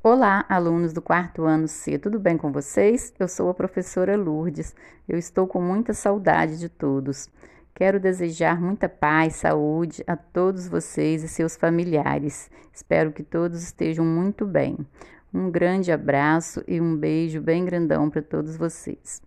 Olá, alunos do quarto ano C, tudo bem com vocês? Eu sou a professora Lourdes. Eu estou com muita saudade de todos. Quero desejar muita paz, saúde a todos vocês e seus familiares. Espero que todos estejam muito bem. Um grande abraço e um beijo bem grandão para todos vocês.